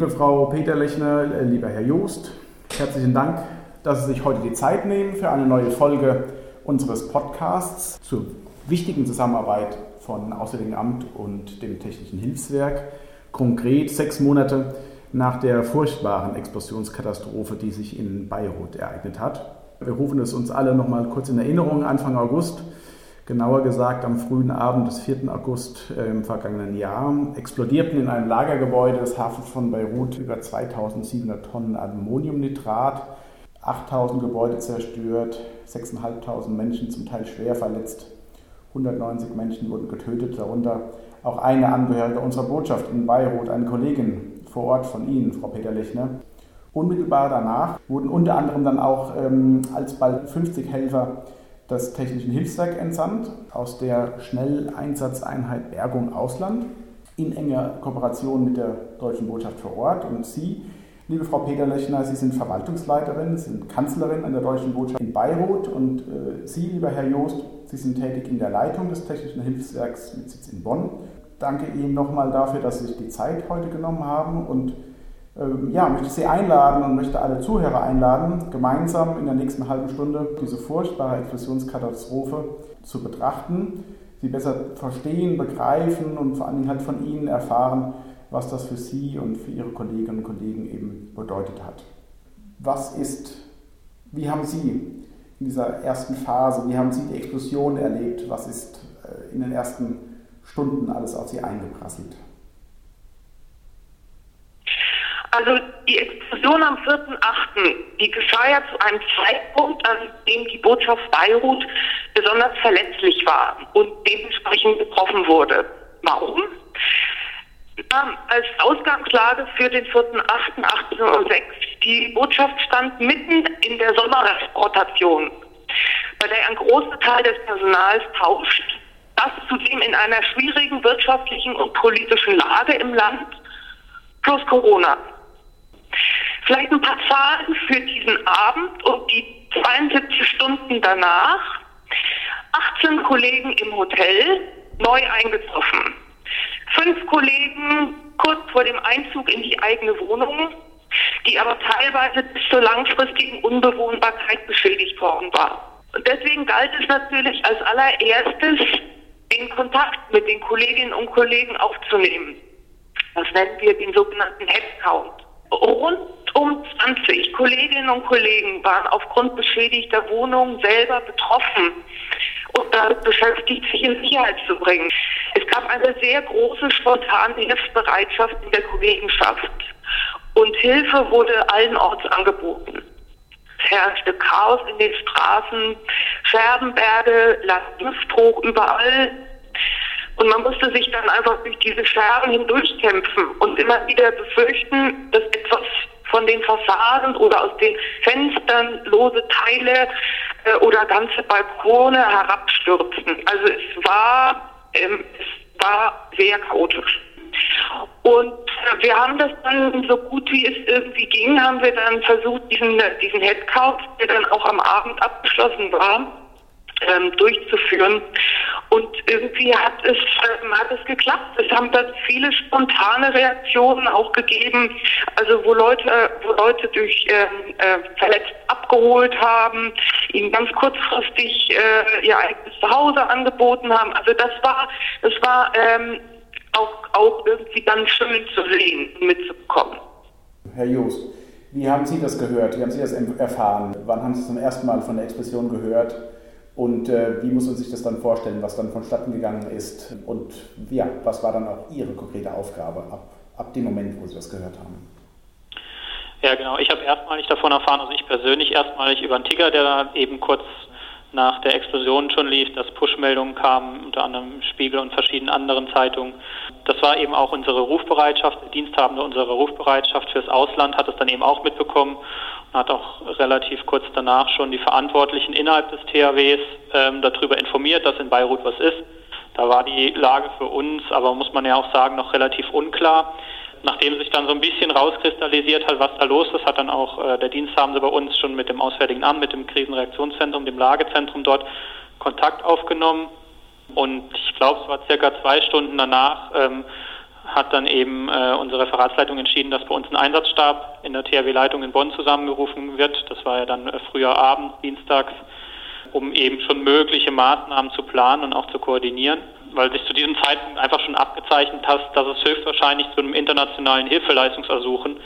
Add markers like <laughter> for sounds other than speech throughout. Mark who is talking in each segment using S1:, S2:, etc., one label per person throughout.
S1: Liebe Frau Peterlechner, äh, lieber Herr Joost, herzlichen Dank, dass Sie sich heute die Zeit nehmen für eine neue Folge unseres Podcasts zur wichtigen Zusammenarbeit von Auswärtigem Amt und dem Technischen Hilfswerk. Konkret sechs Monate nach der furchtbaren Explosionskatastrophe, die sich in Beirut ereignet hat. Wir rufen es uns alle noch mal kurz in Erinnerung. Anfang August genauer gesagt am frühen Abend des 4. August äh, im vergangenen Jahr, explodierten in einem Lagergebäude des Hafens von Beirut über 2700 Tonnen Ammoniumnitrat, 8000 Gebäude zerstört, 6.500 Menschen zum Teil schwer verletzt, 190 Menschen wurden getötet, darunter auch eine Angehörige unserer Botschaft in Beirut, eine Kollegin vor Ort von Ihnen, Frau Peter Lechner. Unmittelbar danach wurden unter anderem dann auch ähm, alsbald 50 Helfer des Technischen Hilfswerk entsandt aus der Schnelleinsatzeinheit Bergung Ausland in enger Kooperation mit der Deutschen Botschaft vor Ort. Und Sie, liebe Frau Peter-Lechner, Sie sind Verwaltungsleiterin, sind Kanzlerin an der Deutschen Botschaft in Beirut und äh, Sie, lieber Herr Joost, Sie sind tätig in der Leitung des Technischen Hilfswerks mit Sitz in Bonn. Danke Ihnen nochmal dafür, dass Sie sich die Zeit heute genommen haben und ja, möchte ich Sie einladen und möchte alle Zuhörer einladen, gemeinsam in der nächsten halben Stunde diese furchtbare Explosionskatastrophe zu betrachten, sie besser verstehen, begreifen und vor allen Dingen halt von Ihnen erfahren, was das für Sie und für Ihre Kolleginnen und Kollegen eben bedeutet hat. Was ist, wie haben Sie in dieser ersten Phase, wie haben Sie die Explosion erlebt? Was ist äh, in den ersten Stunden alles auf Sie eingeprasselt?
S2: Also die Explosion am 4.8., die geschah ja zu einem Zeitpunkt, an dem die Botschaft Beirut besonders verletzlich war und dementsprechend betroffen wurde. Warum? Ja, als Ausgangslage für den 4.8.1806. Die Botschaft stand mitten in der Sommerrotation, bei der ein großer Teil des Personals tauscht. Das zudem in einer schwierigen wirtschaftlichen und politischen Lage im Land plus Corona. Vielleicht ein paar Zahlen für diesen Abend und die 72 Stunden danach. 18 Kollegen im Hotel, neu eingetroffen. Fünf Kollegen kurz vor dem Einzug in die eigene Wohnung, die aber teilweise bis zur langfristigen Unbewohnbarkeit beschädigt worden war. Und deswegen galt es natürlich als allererstes, den Kontakt mit den Kolleginnen und Kollegen aufzunehmen. Das nennen wir den sogenannten Headcount. Rund um 20 Kolleginnen und Kollegen waren aufgrund beschädigter Wohnungen selber betroffen und damit beschäftigt, sich in Sicherheit zu bringen. Es gab eine sehr große spontane Hilfsbereitschaft in der Kollegenschaft und Hilfe wurde allenorts angeboten. Es herrschte Chaos in den Straßen, Scherbenberge, Luftdruck überall. Und man musste sich dann einfach durch diese Scherben hindurchkämpfen und immer wieder befürchten, dass etwas von den Fassaden oder aus den Fenstern lose Teile äh, oder ganze Balkone herabstürzen. Also es war, ähm, es war sehr chaotisch. Und äh, wir haben das dann so gut wie es irgendwie ging, haben wir dann versucht, diesen, diesen Headcount, der dann auch am Abend abgeschlossen war, ähm, durchzuführen. Und irgendwie hat es, ähm, hat es geklappt. Es haben dann viele spontane Reaktionen auch gegeben, also wo Leute, wo Leute durch ähm, äh, verletzt abgeholt haben, ihnen ganz kurzfristig äh, ihr eigenes Zuhause angeboten haben. Also das war, das war ähm, auch, auch irgendwie ganz schön zu sehen mitzubekommen.
S1: Herr Joost, wie haben Sie das gehört? Wie haben Sie das erfahren? Wann haben Sie zum ersten Mal von der Explosion gehört? Und äh, wie muss man sich das dann vorstellen, was dann vonstatten gegangen ist? Und ja, was war dann auch Ihre konkrete Aufgabe ab, ab dem Moment, wo Sie das gehört haben?
S3: Ja, genau. Ich habe erstmalig davon erfahren, also ich persönlich erstmalig über einen Ticker, der eben kurz nach der Explosion schon lief, dass Push-Meldungen kamen, unter anderem Spiegel und verschiedenen anderen Zeitungen. Das war eben auch unsere Rufbereitschaft, Diensthabende unserer Rufbereitschaft fürs Ausland hat es dann eben auch mitbekommen hat auch relativ kurz danach schon die Verantwortlichen innerhalb des THWs ähm, darüber informiert, dass in Beirut was ist. Da war die Lage für uns, aber muss man ja auch sagen, noch relativ unklar. Nachdem sich dann so ein bisschen rauskristallisiert hat, was da los ist, hat dann auch äh, der Diensthabende bei uns schon mit dem Auswärtigen Amt, mit dem Krisenreaktionszentrum, dem Lagezentrum dort Kontakt aufgenommen. Und ich glaube, es war circa zwei Stunden danach, ähm, hat dann eben äh, unsere Referatsleitung entschieden, dass bei uns ein Einsatzstab in der THW-Leitung in Bonn zusammengerufen wird. Das war ja dann äh, früher Abend, dienstags, um eben schon mögliche Maßnahmen zu planen und auch zu koordinieren, weil sich zu diesem Zeitpunkt einfach schon abgezeichnet hat, dass es höchstwahrscheinlich zu einem internationalen Hilfeleistungsersuchen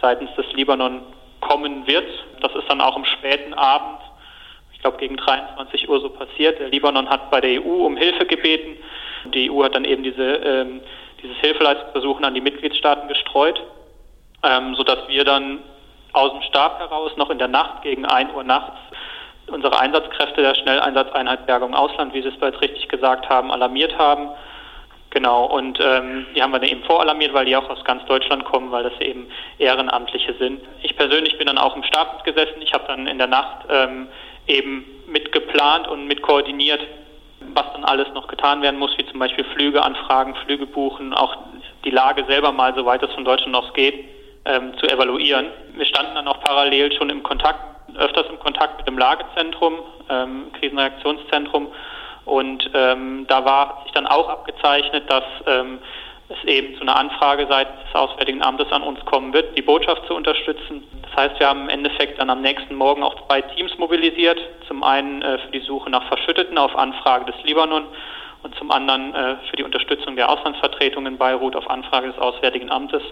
S3: seitens des Libanon kommen wird. Das ist dann auch am späten Abend, ich glaube gegen 23 Uhr so passiert. Der Libanon hat bei der EU um Hilfe gebeten. Die EU hat dann eben diese, ähm, dieses Hilfeleistungsversuchen an die Mitgliedstaaten gestreut, ähm, sodass wir dann aus dem Stab heraus noch in der Nacht gegen 1 Uhr nachts unsere Einsatzkräfte der Schnelleinsatzeinheit Bergung Ausland, wie Sie es bereits richtig gesagt haben, alarmiert haben. Genau, und ähm, die haben wir dann eben voralarmiert, weil die auch aus ganz Deutschland kommen, weil das eben Ehrenamtliche sind. Ich persönlich bin dann auch im Stab gesessen. Ich habe dann in der Nacht ähm, eben mitgeplant und mit koordiniert, was dann alles noch getan werden muss, wie zum Beispiel Flüge anfragen, Flüge buchen, auch die Lage selber mal, soweit es von Deutschland aus geht, ähm, zu evaluieren. Wir standen dann auch parallel schon im Kontakt, öfters im Kontakt mit dem Lagezentrum, ähm, Krisenreaktionszentrum und ähm, da war sich dann auch abgezeichnet, dass ähm, es eben zu einer Anfrage seitens des Auswärtigen Amtes an uns kommen wird, die Botschaft zu unterstützen. Das heißt, wir haben im Endeffekt dann am nächsten Morgen auch zwei Teams mobilisiert. Zum einen äh, für die Suche nach Verschütteten auf Anfrage des Libanon und zum anderen äh, für die Unterstützung der Auslandsvertretung in Beirut auf Anfrage des Auswärtigen Amtes.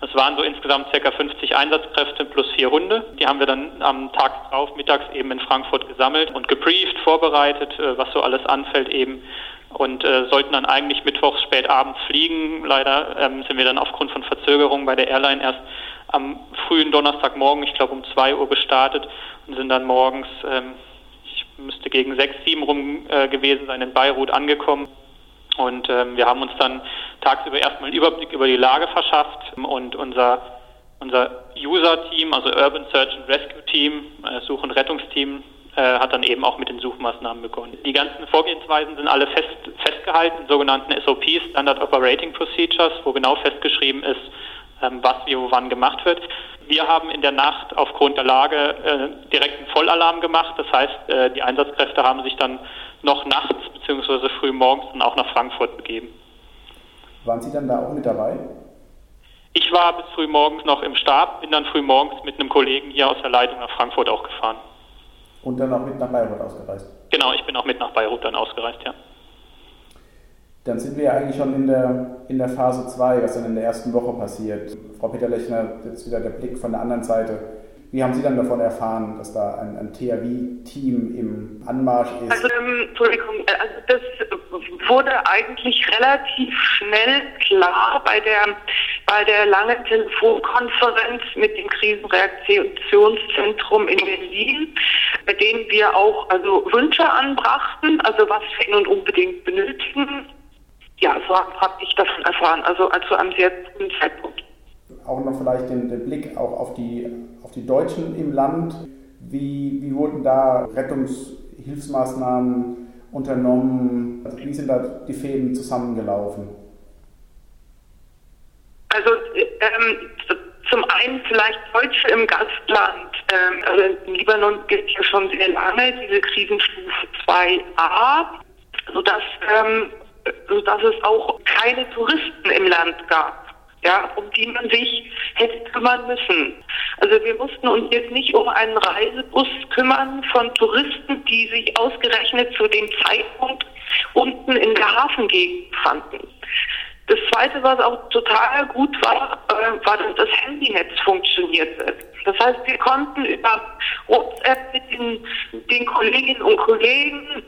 S3: Das waren so insgesamt ca. 50 Einsatzkräfte plus vier Hunde. Die haben wir dann am Tag drauf mittags eben in Frankfurt gesammelt und gebrieft, vorbereitet, äh, was so alles anfällt eben und äh, sollten dann eigentlich mittwochs spät abends fliegen. Leider ähm, sind wir dann aufgrund von Verzögerungen bei der Airline erst am frühen Donnerstagmorgen, ich glaube um zwei Uhr gestartet und sind dann morgens, ähm, ich müsste gegen sechs, sieben rum äh, gewesen sein, in Beirut angekommen. Und ähm, wir haben uns dann tagsüber erstmal einen Überblick über die Lage verschafft und unser, unser User-Team, also Urban Search and Rescue Team, äh, Such- und Rettungsteam, äh, hat dann eben auch mit den Suchmaßnahmen begonnen. Die ganzen Vorgehensweisen sind alle fest, festgehalten, sogenannten SOPs, Standard Operating Procedures, wo genau festgeschrieben ist, ähm, was wie wo wann gemacht wird. Wir haben in der Nacht aufgrund der Lage äh, direkt einen Vollalarm gemacht. Das heißt, äh, die Einsatzkräfte haben sich dann noch nachts bzw. früh morgens dann auch nach Frankfurt begeben.
S1: Waren Sie dann da auch mit dabei?
S3: Ich war bis früh morgens noch im Stab, bin dann früh morgens mit einem Kollegen hier aus der Leitung nach Frankfurt auch gefahren.
S1: Und dann auch mit nach Beirut ausgereist?
S3: Genau, ich bin auch mit nach Beirut dann ausgereist, ja.
S1: Dann sind wir ja eigentlich schon in der, in der Phase 2, was dann in der ersten Woche passiert. Frau Peterlechner, jetzt wieder der Blick von der anderen Seite. Wie haben Sie dann davon erfahren, dass da ein, ein THW-Team im Anmarsch ist?
S2: Also, ähm, Entschuldigung, äh, also das wurde eigentlich relativ schnell klar bei der, bei der langen Telefonkonferenz mit dem Krisenreaktionszentrum in Berlin, bei dem wir auch also Wünsche anbrachten, also was wir nun unbedingt benötigen. Ja, so habe ich davon erfahren, also, also am sehr frühen Zeitpunkt
S1: auch noch vielleicht den, den Blick auch auf die, auf die Deutschen im Land. Wie, wie wurden da Rettungshilfsmaßnahmen unternommen? Also wie sind da die Fäden zusammengelaufen?
S2: Also ähm, zum einen vielleicht Deutsche im Gastland. Ähm, also im Libanon gilt ja schon sehr lange diese Krisenstufe 2a, sodass, ähm, sodass es auch keine Touristen im Land gab ja, um die man sich hätte kümmern müssen. Also wir mussten uns jetzt nicht um einen Reisebus kümmern von Touristen, die sich ausgerechnet zu dem Zeitpunkt unten in der Hafengegend fanden. Das Zweite, was auch total gut war, äh, war, dass das Handynetz funktionierte. Das heißt, wir konnten über WhatsApp mit den, den Kolleginnen und Kollegen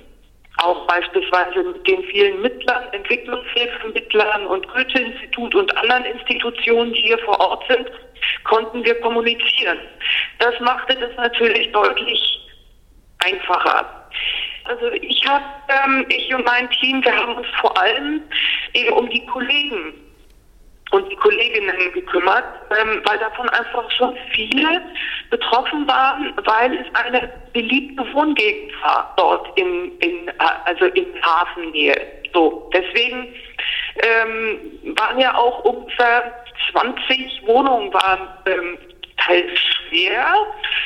S2: auch beispielsweise mit den vielen Mittlern, Entwicklungshilfemittlern und Goethe-Institut und anderen Institutionen, die hier vor Ort sind, konnten wir kommunizieren. Das machte das natürlich deutlich einfacher. Also ich habe, ähm, ich und mein Team, wir haben uns vor allem eben um die Kollegen und die Kolleginnen gekümmert, ähm, weil davon einfach schon viele betroffen waren, weil es eine beliebte Wohngegend war dort in, in also in Hafennähe. So, deswegen ähm, waren ja auch ungefähr 20 Wohnungen waren ähm, teils schwer,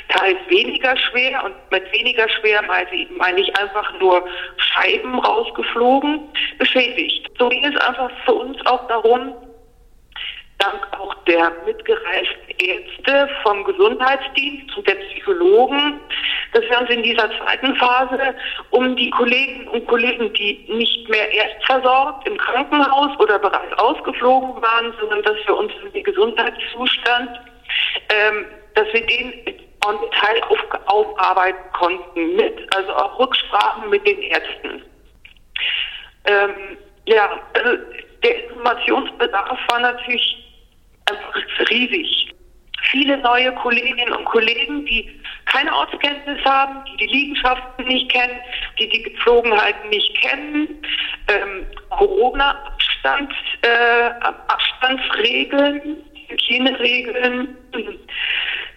S2: teils weniger schwer und mit weniger schwer meine ich einfach nur Scheiben rausgeflogen, beschädigt. So ging es einfach für uns auch darum, dank auch der mitgereisten Ärzte vom Gesundheitsdienst und der Psychologen, dass wir uns in dieser zweiten Phase um die Kolleginnen und Kollegen, die nicht mehr erst versorgt im Krankenhaus oder bereits ausgeflogen waren, sondern dass wir uns um den Gesundheitszustand, ähm, dass wir den on Detail auf, aufarbeiten konnten mit, also auch Rücksprachen mit den Ärzten. Ähm, ja, also der Informationsbedarf war natürlich einfach riesig. Viele neue Kolleginnen und Kollegen, die keine Ortskenntnis haben, die die Liegenschaften nicht kennen, die die Gepflogenheiten nicht kennen, ähm, Corona-Abstands, äh, Abstandsregeln, Hygieneregeln. <clears throat>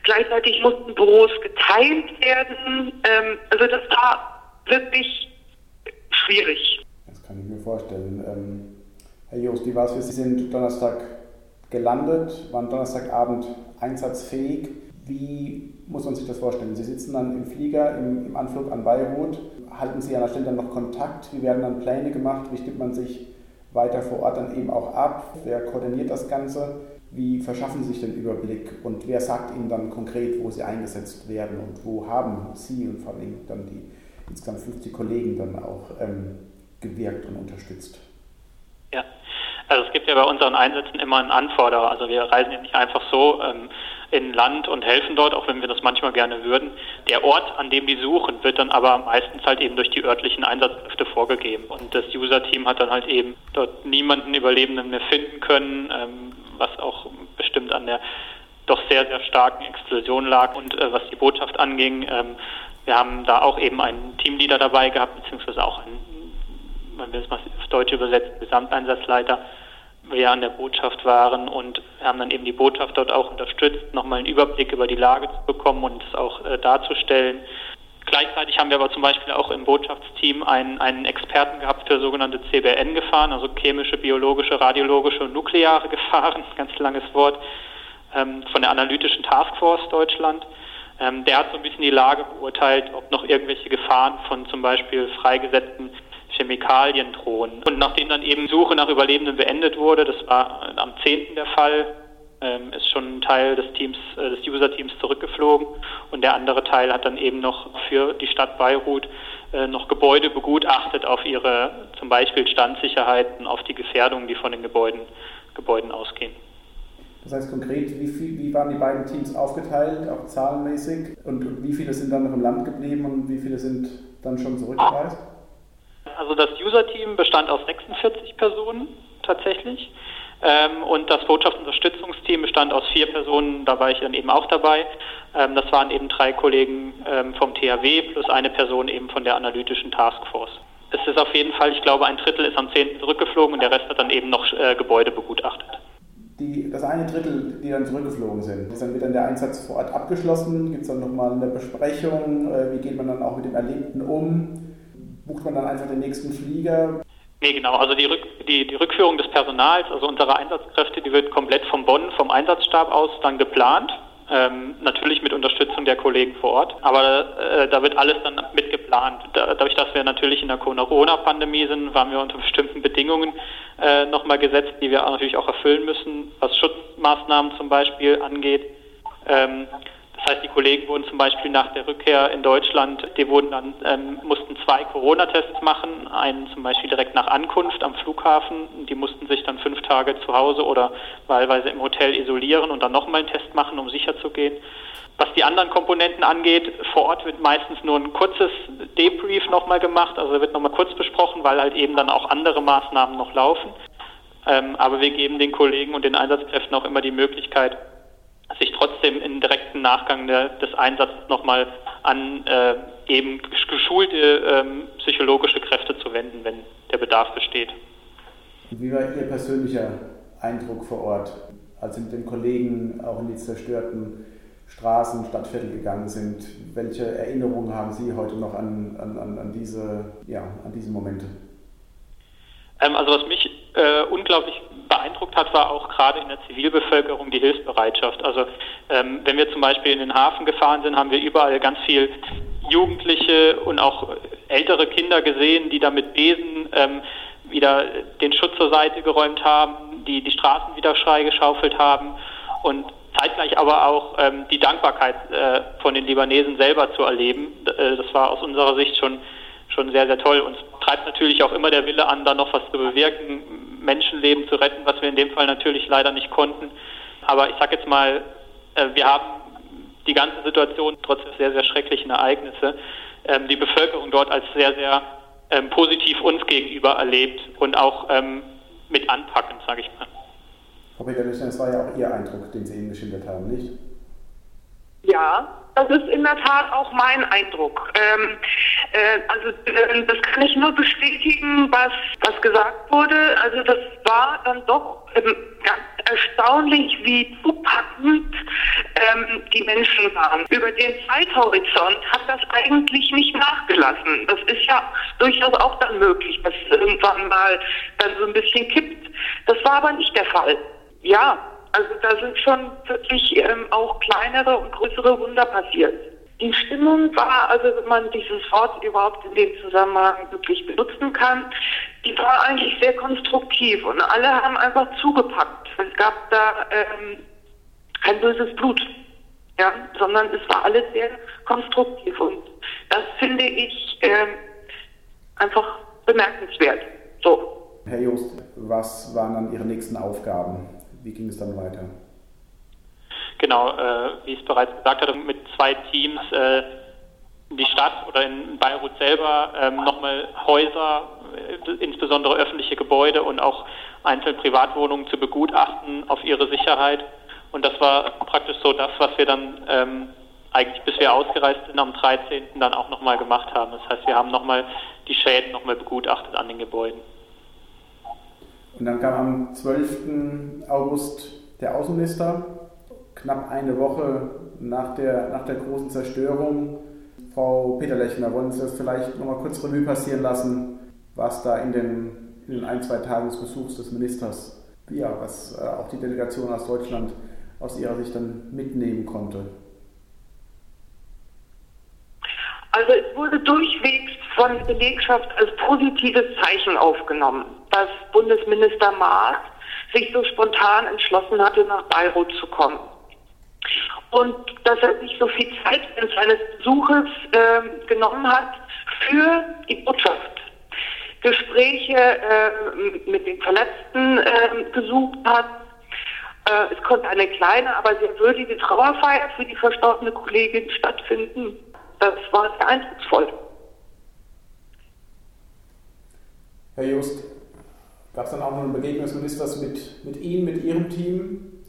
S2: Gleichzeitig mussten Büros geteilt werden. Ähm, also das war wirklich schwierig.
S1: Das kann ich mir vorstellen. Ähm, Herr Jost, wie war es für? Sie sind Donnerstag gelandet, waren Donnerstagabend einsatzfähig. Wie muss man sich das vorstellen? Sie sitzen dann im Flieger im, im Anflug an Beirut. Halten Sie an der Stelle dann noch Kontakt? Wie werden dann Pläne gemacht? Wie stimmt man sich weiter vor Ort dann eben auch ab? Wer koordiniert das Ganze? Wie verschaffen Sie sich den Überblick und wer sagt Ihnen dann konkret, wo Sie eingesetzt werden und wo haben Sie und vor allem dann die insgesamt 50 Kollegen dann auch ähm, gewirkt und unterstützt?
S3: Ja, also es gibt ja bei unseren Einsätzen immer einen Anforderer. Also wir reisen ja nicht einfach so ähm, in Land und helfen dort, auch wenn wir das manchmal gerne würden. Der Ort, an dem die suchen, wird dann aber meistens halt eben durch die örtlichen Einsatzkräfte vorgegeben. Und das User-Team hat dann halt eben dort niemanden Überlebenden mehr finden können, ähm, was auch bestimmt an der doch sehr, sehr starken Explosion lag. Und äh, was die Botschaft anging, ähm, wir haben da auch eben einen Teamleader dabei gehabt, beziehungsweise auch einen, man will es mal auf Deutsch übersetzen, Gesamteinsatzleiter, wir an der Botschaft waren und haben dann eben die Botschaft dort auch unterstützt, nochmal einen Überblick über die Lage zu bekommen und es auch äh, darzustellen. Gleichzeitig haben wir aber zum Beispiel auch im Botschaftsteam einen, einen Experten gehabt für sogenannte CBN-Gefahren, also chemische, biologische, radiologische und nukleare Gefahren, <laughs> ganz langes Wort, ähm, von der analytischen Taskforce Deutschland. Ähm, der hat so ein bisschen die Lage beurteilt, ob noch irgendwelche Gefahren von zum Beispiel freigesetzten Chemikalien drohen. Und nachdem dann eben Suche nach Überlebenden beendet wurde, das war am 10. der Fall, ähm, ist schon ein Teil des Teams, äh, des User-Teams zurückgeflogen und der andere Teil hat dann eben noch für die Stadt Beirut äh, noch Gebäude begutachtet auf ihre zum Beispiel Standsicherheiten, auf die Gefährdungen, die von den Gebäuden, Gebäuden ausgehen.
S1: Das heißt konkret, wie, viel, wie waren die beiden Teams aufgeteilt, auch zahlenmäßig? Und, und wie viele sind dann noch im Land geblieben und wie viele sind dann schon zurückgereist?
S3: Also das User-Team bestand aus 46 Personen tatsächlich. Ähm, und das Botschaftsunterstützungsteam bestand aus vier Personen, da war ich dann eben auch dabei. Ähm, das waren eben drei Kollegen ähm, vom THW plus eine Person eben von der analytischen Taskforce. Es ist auf jeden Fall, ich glaube, ein Drittel ist am 10. zurückgeflogen und der Rest hat dann eben noch äh, Gebäude begutachtet.
S1: Die, das eine Drittel, die dann zurückgeflogen sind, ist dann wieder der Einsatz vor Ort abgeschlossen? Gibt es dann nochmal eine Besprechung? Äh, wie geht man dann auch mit dem Erlebten um? Bucht man dann einfach den nächsten Flieger?
S3: Nee, genau. Also die, Rück, die, die Rückführung des Personals, also unserer Einsatzkräfte, die wird komplett von Bonn, vom Einsatzstab aus dann geplant. Ähm, natürlich mit Unterstützung der Kollegen vor Ort. Aber äh, da wird alles dann mitgeplant. Da, dadurch, dass wir natürlich in der Corona-Pandemie sind, waren wir unter bestimmten Bedingungen äh, nochmal gesetzt, die wir natürlich auch erfüllen müssen, was Schutzmaßnahmen zum Beispiel angeht. Ähm, das heißt, die Kollegen wurden zum Beispiel nach der Rückkehr in Deutschland, die wurden dann, ähm, mussten zwei Corona-Tests machen, einen zum Beispiel direkt nach Ankunft am Flughafen. Die mussten sich dann fünf Tage zu Hause oder wahlweise im Hotel isolieren und dann nochmal einen Test machen, um sicher zu gehen. Was die anderen Komponenten angeht, vor Ort wird meistens nur ein kurzes Debrief nochmal gemacht, also wird nochmal kurz besprochen, weil halt eben dann auch andere Maßnahmen noch laufen. Ähm, aber wir geben den Kollegen und den Einsatzkräften auch immer die Möglichkeit, sich trotzdem im direkten Nachgang der, des Einsatzes nochmal an äh, eben geschulte ähm, psychologische Kräfte zu wenden, wenn der Bedarf besteht.
S1: Wie war Ihr persönlicher Eindruck vor Ort, als Sie mit den Kollegen auch in die zerstörten Straßen, Stadtviertel gegangen sind? Welche Erinnerungen haben Sie heute noch an, an, an, diese, ja, an diese Momente?
S3: Ähm, also was mich äh, unglaublich beeindruckt hat, war auch gerade in der Zivilbevölkerung die Hilfsbereitschaft. Also ähm, wenn wir zum Beispiel in den Hafen gefahren sind, haben wir überall ganz viel Jugendliche und auch ältere Kinder gesehen, die da mit Besen ähm, wieder den Schutz zur Seite geräumt haben, die die Straßen wieder freigeschaufelt haben und zeitgleich aber auch ähm, die Dankbarkeit äh, von den Libanesen selber zu erleben. Äh, das war aus unserer Sicht schon, schon sehr, sehr toll. Uns treibt natürlich auch immer der Wille an, da noch was zu bewirken, Menschenleben zu retten, was wir in dem Fall natürlich leider nicht konnten. Aber ich sage jetzt mal, äh, wir haben die ganze Situation trotz der sehr, sehr schrecklichen Ereignisse, ähm, die Bevölkerung dort als sehr, sehr ähm, positiv uns gegenüber erlebt und auch ähm, mit anpackend, sage ich mal.
S1: Frau Peterlichen, das war ja auch Ihr Eindruck, den Sie eben geschildert haben, nicht?
S2: Ja, das ist in der Tat auch mein Eindruck. Ähm, äh, also äh, das kann ich nur bestätigen, was, was gesagt wurde. Also das war dann doch ähm, ganz erstaunlich, wie zupackend ähm, die Menschen waren. Über den Zeithorizont hat das eigentlich nicht nachgelassen. Das ist ja durchaus auch dann möglich, dass irgendwann mal dann so ein bisschen kippt. Das war aber nicht der Fall. Ja, also da sind schon wirklich ähm, auch kleinere und größere Wunder passiert. Die Stimmung war, also wenn man dieses Wort überhaupt in dem Zusammenhang wirklich benutzen kann, die war eigentlich sehr konstruktiv und alle haben einfach zugepackt. Es gab da ähm, kein böses Blut, ja, sondern es war alles sehr konstruktiv und das finde ich ähm, einfach bemerkenswert. So.
S1: Herr Jost, was waren dann Ihre nächsten Aufgaben? Wie ging es dann weiter?
S3: Genau, äh, wie ich es bereits gesagt hatte, mit zwei Teams äh, die Stadt oder in Beirut selber ähm, nochmal Häuser, äh, insbesondere öffentliche Gebäude und auch einzelne Privatwohnungen zu begutachten auf ihre Sicherheit. Und das war praktisch so das, was wir dann ähm, eigentlich bis wir ausgereist sind am 13. dann auch nochmal gemacht haben. Das heißt, wir haben nochmal die Schäden nochmal begutachtet an den Gebäuden.
S1: Und dann kam am 12. August der Außenminister, knapp eine Woche nach der, nach der großen Zerstörung. Frau Peterlechner, wollen Sie das vielleicht nochmal kurz Revue passieren lassen, was da in den, in den ein, zwei Tagen des Besuchs des Ministers, ja, was äh, auch die Delegation aus Deutschland aus Ihrer Sicht dann mitnehmen konnte?
S2: Also es wurde durchwegs von der Belegschaft als positives Zeichen aufgenommen, dass Bundesminister Maas sich so spontan entschlossen hatte, nach Beirut zu kommen. Und dass er sich so viel Zeit während seines Besuches äh, genommen hat für die Botschaft. Gespräche äh, mit den Verletzten äh, gesucht hat. Äh, es konnte eine kleine, aber sehr würdige Trauerfeier für die verstorbene Kollegin stattfinden. Das war sehr eindrucksvoll.
S1: Herr Just, gab es dann auch noch eine Begegnung des Ministers mit, mit Ihnen, mit Ihrem Team?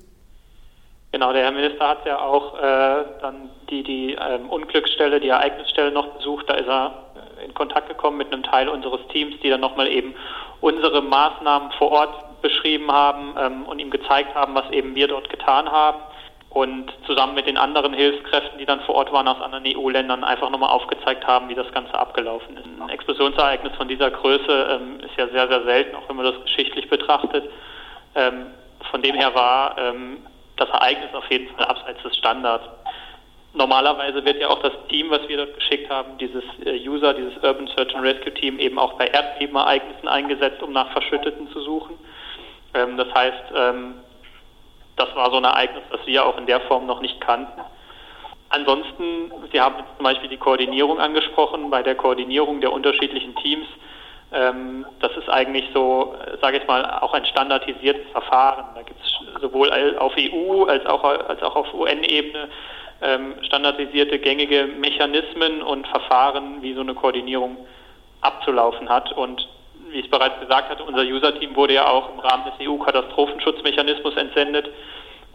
S3: Genau, der Herr Minister hat ja auch äh, dann die, die ähm, Unglücksstelle, die Ereignisstelle noch besucht. Da ist er äh, in Kontakt gekommen mit einem Teil unseres Teams, die dann nochmal eben unsere Maßnahmen vor Ort beschrieben haben ähm, und ihm gezeigt haben, was eben wir dort getan haben und zusammen mit den anderen Hilfskräften, die dann vor Ort waren aus anderen EU-Ländern, einfach nochmal aufgezeigt haben, wie das Ganze abgelaufen ist. Ein Explosionsereignis von dieser Größe ähm, ist ja sehr, sehr selten, auch wenn man das geschichtlich betrachtet. Ähm, von dem her war ähm, das Ereignis auf jeden Fall abseits des Standards. Normalerweise wird ja auch das Team, was wir dort geschickt haben, dieses äh, User, dieses Urban Search and Rescue Team, eben auch bei Erdbebenereignissen eingesetzt, um nach Verschütteten zu suchen. Ähm, das heißt, ähm, das war so ein Ereignis, das wir auch in der Form noch nicht kannten. Ansonsten, Sie haben zum Beispiel die Koordinierung angesprochen, bei der Koordinierung der unterschiedlichen Teams. Ähm, das ist eigentlich so, sage ich mal, auch ein standardisiertes Verfahren. Da gibt es sowohl auf EU als auch, als auch auf UN-Ebene ähm, standardisierte gängige Mechanismen und Verfahren, wie so eine Koordinierung abzulaufen hat. Und wie ich es bereits gesagt hatte, unser User-Team wurde ja auch im Rahmen des EU-Katastrophenschutzmechanismus entsendet.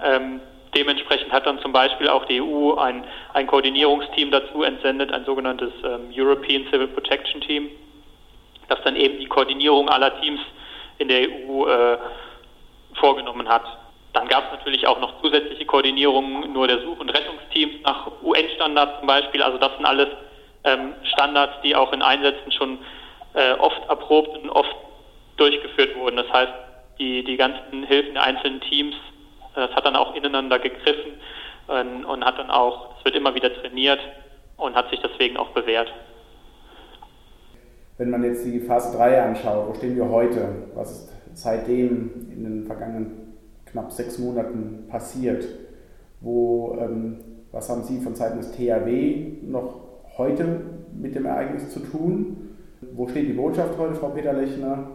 S3: Ähm, dementsprechend hat dann zum Beispiel auch die EU ein, ein Koordinierungsteam dazu entsendet, ein sogenanntes ähm, European Civil Protection Team, das dann eben die Koordinierung aller Teams in der EU äh, vorgenommen hat. Dann gab es natürlich auch noch zusätzliche Koordinierungen nur der Such- und Rettungsteams nach UN-Standards zum Beispiel. Also das sind alles ähm, Standards, die auch in Einsätzen schon äh, oft erprobt und oft durchgeführt wurden. Das heißt, die, die ganzen Hilfen der einzelnen Teams, äh, das hat dann auch ineinander gegriffen und, und hat dann auch, es wird immer wieder trainiert und hat sich deswegen auch bewährt.
S1: Wenn man jetzt die Phase 3 anschaut, wo stehen wir heute? Was ist seitdem in den vergangenen knapp sechs Monaten passiert? Wo, ähm, was haben Sie von Seiten des THW noch heute mit dem Ereignis zu tun? Wo steht die Botschaft heute, Frau Peter-Lechner?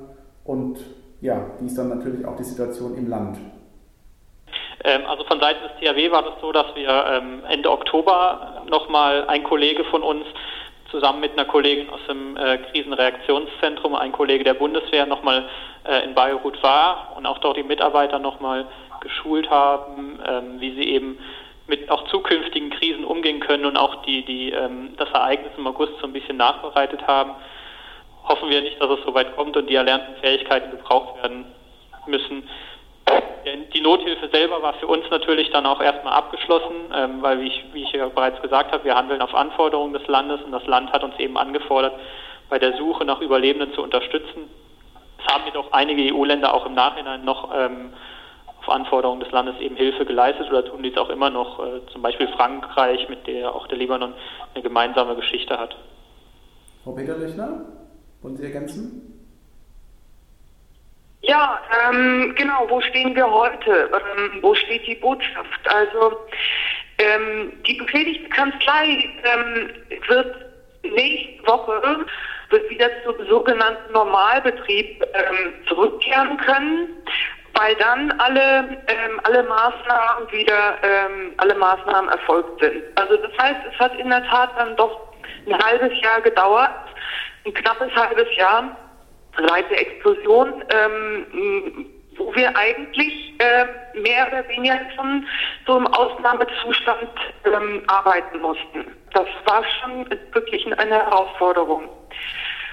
S1: Und ja, wie ist dann natürlich auch die Situation im Land?
S3: Ähm, also von Seiten des THW war es so, dass wir ähm, Ende Oktober nochmal ein Kollege von uns zusammen mit einer Kollegin aus dem äh, Krisenreaktionszentrum, ein Kollege der Bundeswehr, nochmal äh, in Beirut war und auch dort die Mitarbeiter nochmal geschult haben, ähm, wie sie eben mit auch zukünftigen Krisen umgehen können und auch die, die das Ereignis im August so ein bisschen nachbereitet haben. Hoffen wir nicht, dass es so weit kommt und die erlernten Fähigkeiten gebraucht werden müssen. Die Nothilfe selber war für uns natürlich dann auch erstmal abgeschlossen, ähm, weil, wie ich, wie ich ja bereits gesagt habe, wir handeln auf Anforderungen des Landes und das Land hat uns eben angefordert, bei der Suche nach Überlebenden zu unterstützen. Es haben jedoch einige EU-Länder auch im Nachhinein noch ähm, auf Anforderungen des Landes eben Hilfe geleistet oder tun dies auch immer noch, äh, zum Beispiel Frankreich, mit der auch der Libanon eine gemeinsame Geschichte hat.
S1: Frau Peter-Lechner, wollen Sie ergänzen?
S2: Ja, ähm, genau, wo stehen wir heute? Ähm, wo steht die Botschaft? Also ähm, die beschädigte Kanzlei ähm, wird nächste Woche wird wieder zum sogenannten Normalbetrieb ähm, zurückkehren können, weil dann alle ähm, alle Maßnahmen wieder alle Maßnahmen erfolgt sind. Also das heißt, es hat in der Tat dann doch ein halbes Jahr gedauert, ein knappes halbes Jahr seit der Explosion, ähm, wo wir eigentlich äh, mehr oder weniger schon so im Ausnahmezustand ähm, arbeiten mussten. Das war schon wirklich eine Herausforderung.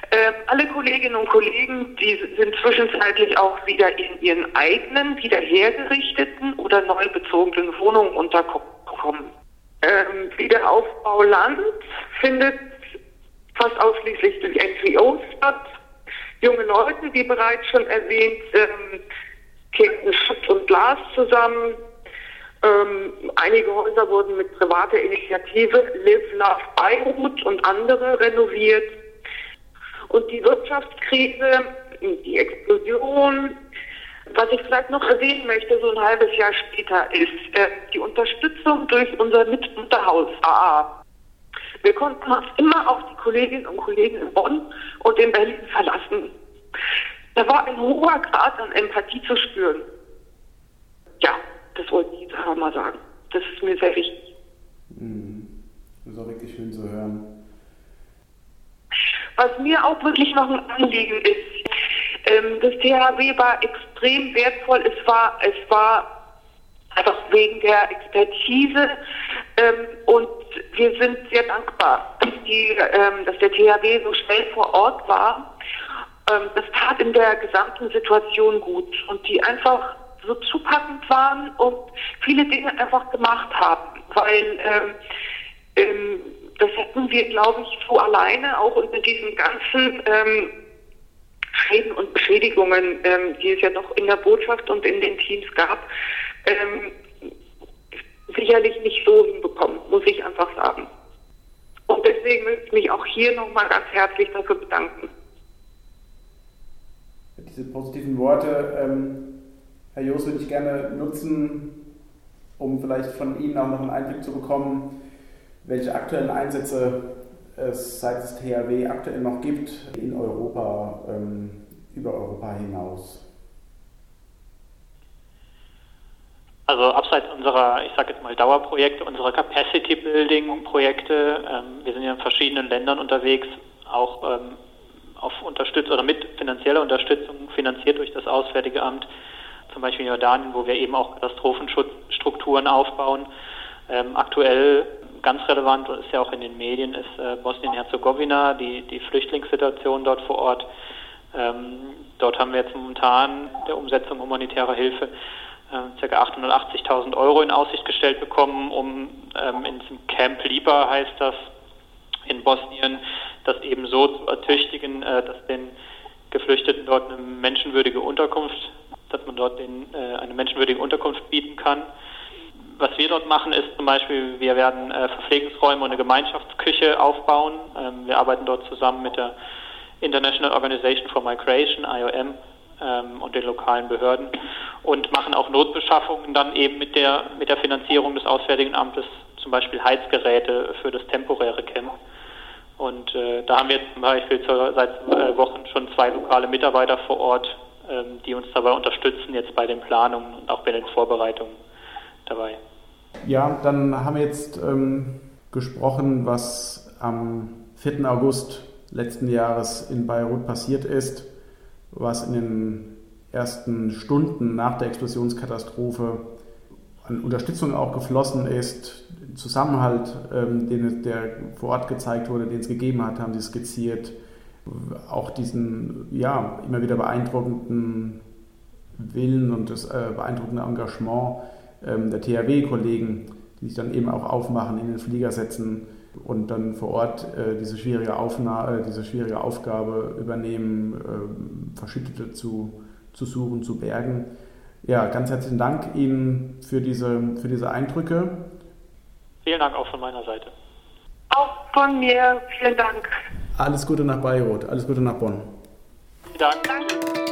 S2: Äh, alle Kolleginnen und Kollegen, die sind zwischenzeitlich auch wieder in ihren eigenen, wieder hergerichteten oder neu bezogenen Wohnungen untergekommen. Ähm, Wiederaufbau Land findet fast ausschließlich durch NGOs statt junge Leute, wie bereits schon erwähnt, ähm, kehrten Schutt und Glas zusammen. Ähm, einige Häuser wurden mit privater Initiative Live Love Beirut und andere renoviert. Und die Wirtschaftskrise, die Explosion, was ich vielleicht noch erwähnen möchte, so ein halbes Jahr später, ist äh, die Unterstützung durch unser Mitunterhaus AA. Wir konnten uns immer auf die Kolleginnen und Kollegen in Bonn und in Berlin verlassen. Da war ein hoher Grad an Empathie zu spüren. Ja, das wollte ich jetzt einfach mal sagen. Das ist mir sehr wichtig.
S1: Mhm. Das ist auch wirklich schön zu hören.
S2: Was mir auch wirklich noch ein Anliegen ist, ähm, das THW war extrem wertvoll. Es war, es war einfach wegen der Expertise ähm, und wir sind sehr dankbar, dass, die, ähm, dass der THW so schnell vor Ort war. Ähm, das tat in der gesamten Situation gut und die einfach so zupackend waren und viele Dinge einfach gemacht haben, weil ähm, ähm, das hätten wir, glaube ich, so alleine auch unter diesen ganzen ähm, Schäden und Beschädigungen, die es ja noch in der Botschaft und in den Teams gab, sicherlich nicht so hinbekommen, muss ich einfach sagen. Und deswegen möchte ich mich auch hier nochmal ganz herzlich dafür bedanken.
S1: Diese positiven Worte, ähm, Herr Joos, würde ich gerne nutzen, um vielleicht von Ihnen auch noch einen Einblick zu bekommen, welche aktuellen Einsätze es seitens THW aktuell noch gibt in Europa, ähm, über Europa hinaus.
S3: Also abseits unserer, ich sage jetzt mal Dauerprojekte, unserer Capacity Building Projekte, ähm, wir sind ja in verschiedenen Ländern unterwegs, auch ähm, auf Unterstützung oder mit finanzieller Unterstützung finanziert durch das Auswärtige Amt, zum Beispiel in Jordanien, wo wir eben auch Katastrophenschutzstrukturen aufbauen. Ähm, aktuell ganz relevant und ist ja auch in den Medien ist äh, Bosnien-Herzegowina, die, die Flüchtlingssituation dort vor Ort. Ähm, dort haben wir jetzt momentan der Umsetzung humanitärer Hilfe ca. 880.000 Euro in Aussicht gestellt bekommen, um ähm, in diesem Camp Liba heißt das in Bosnien, das eben so zu ertüchtigen, äh, dass den Geflüchteten dort eine menschenwürdige Unterkunft, dass man dort den, äh, eine menschenwürdige Unterkunft bieten kann. Was wir dort machen, ist zum Beispiel, wir werden äh, Verpflegungsräume und eine Gemeinschaftsküche aufbauen. Ähm, wir arbeiten dort zusammen mit der International Organization for Migration, IOM, ähm, und den lokalen Behörden und machen auch Notbeschaffungen dann eben mit der, mit der Finanzierung des Auswärtigen Amtes, zum Beispiel Heizgeräte für das temporäre Camp. Und äh, da haben wir zum Beispiel seit äh, Wochen schon zwei lokale Mitarbeiter vor Ort, ähm, die uns dabei unterstützen, jetzt bei den Planungen und auch bei den Vorbereitungen dabei.
S1: Ja, dann haben wir jetzt ähm, gesprochen, was am 4. August letzten Jahres in Beirut passiert ist, was in den ersten Stunden nach der Explosionskatastrophe an Unterstützung auch geflossen ist, Zusammenhalt, ähm, den der vor Ort gezeigt wurde, den es gegeben hat, haben sie skizziert. Auch diesen ja, immer wieder beeindruckenden Willen und das äh, beeindruckende Engagement ähm, der THW-Kollegen, die sich dann eben auch aufmachen, in den Flieger setzen und dann vor Ort äh, diese, schwierige Aufnahme, äh, diese schwierige Aufgabe übernehmen, äh, Verschüttete zu, zu suchen, zu bergen. Ja, ganz herzlichen Dank Ihnen für diese, für diese Eindrücke.
S3: Vielen Dank auch von meiner Seite.
S2: Auch von mir, vielen Dank.
S1: Alles Gute nach Beirut, alles Gute nach Bonn.
S3: Vielen Dank. Danke.